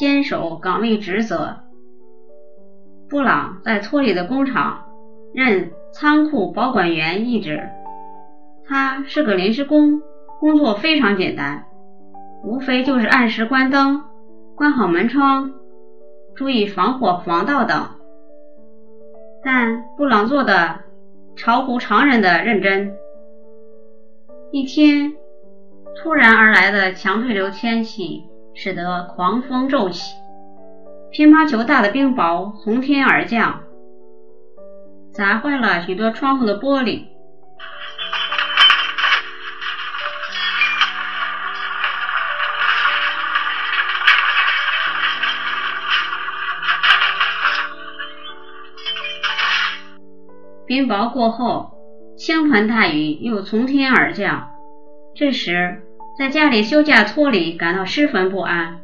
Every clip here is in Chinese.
坚守岗位职责。布朗在托里的工厂任仓库保管员一职，他是个临时工，工作非常简单，无非就是按时关灯、关好门窗、注意防火防盗等。但布朗做的超乎常人的认真。一天，突然而来的强对流天气使得狂风骤起，乒乓球大的冰雹从天而降，砸坏了许多窗户的玻璃。冰雹过后，倾盆大雨又从天而降。这时，在家里休假托里感到十分不安，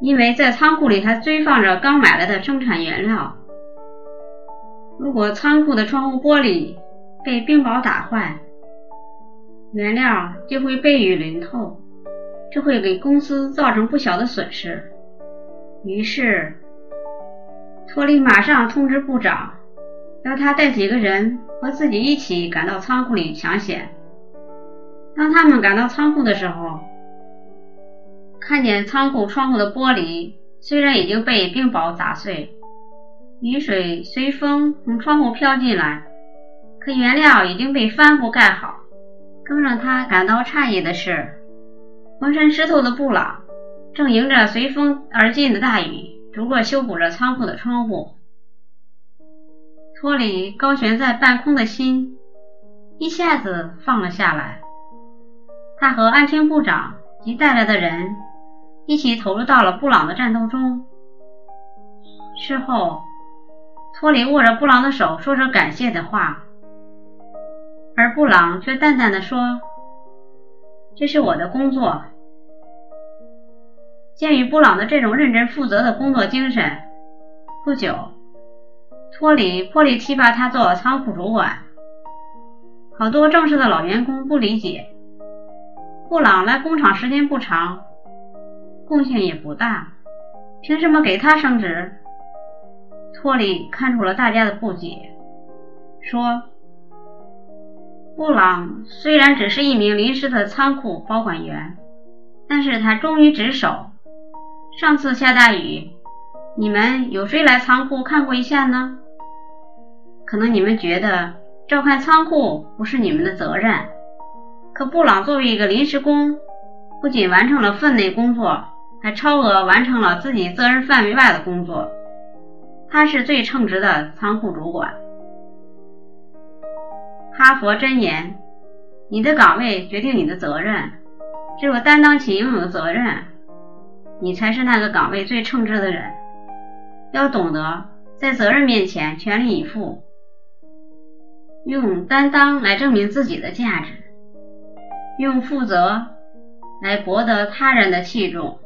因为在仓库里还堆放着刚买来的生产原料。如果仓库的窗户玻璃被冰雹打坏，原料就会被雨淋透，这会给公司造成不小的损失。于是，托里马上通知部长。要他带几个人和自己一起赶到仓库里抢险。当他们赶到仓库的时候，看见仓库窗户的玻璃虽然已经被冰雹砸碎，雨水随风从窗户飘进来，可原料已经被帆布盖好。更让他感到诧异的是，浑身湿透的布朗正迎着随风而进的大雨，逐个修补着仓库的窗户。托里高悬在半空的心一下子放了下来。他和安全部长及带来的人一起投入到了布朗的战斗中。事后，托里握着布朗的手，说着感谢的话，而布朗却淡淡的说：“这是我的工作。”鉴于布朗的这种认真负责的工作精神，不久。托里破例提拔他做仓库主管，好多正式的老员工不理解，布朗来工厂时间不长，贡献也不大，凭什么给他升职？托里看出了大家的不解，说：“布朗虽然只是一名临时的仓库保管员，但是他忠于职守。上次下大雨，你们有谁来仓库看过一下呢？”可能你们觉得照看仓库不是你们的责任，可布朗作为一个临时工，不仅完成了分内工作，还超额完成了自己责任范围外的工作。他是最称职的仓库主管。哈佛箴言：你的岗位决定你的责任，只有担当起应有的责任，你才是那个岗位最称职的人。要懂得在责任面前全力以赴。用担当来证明自己的价值，用负责来博得他人的器重。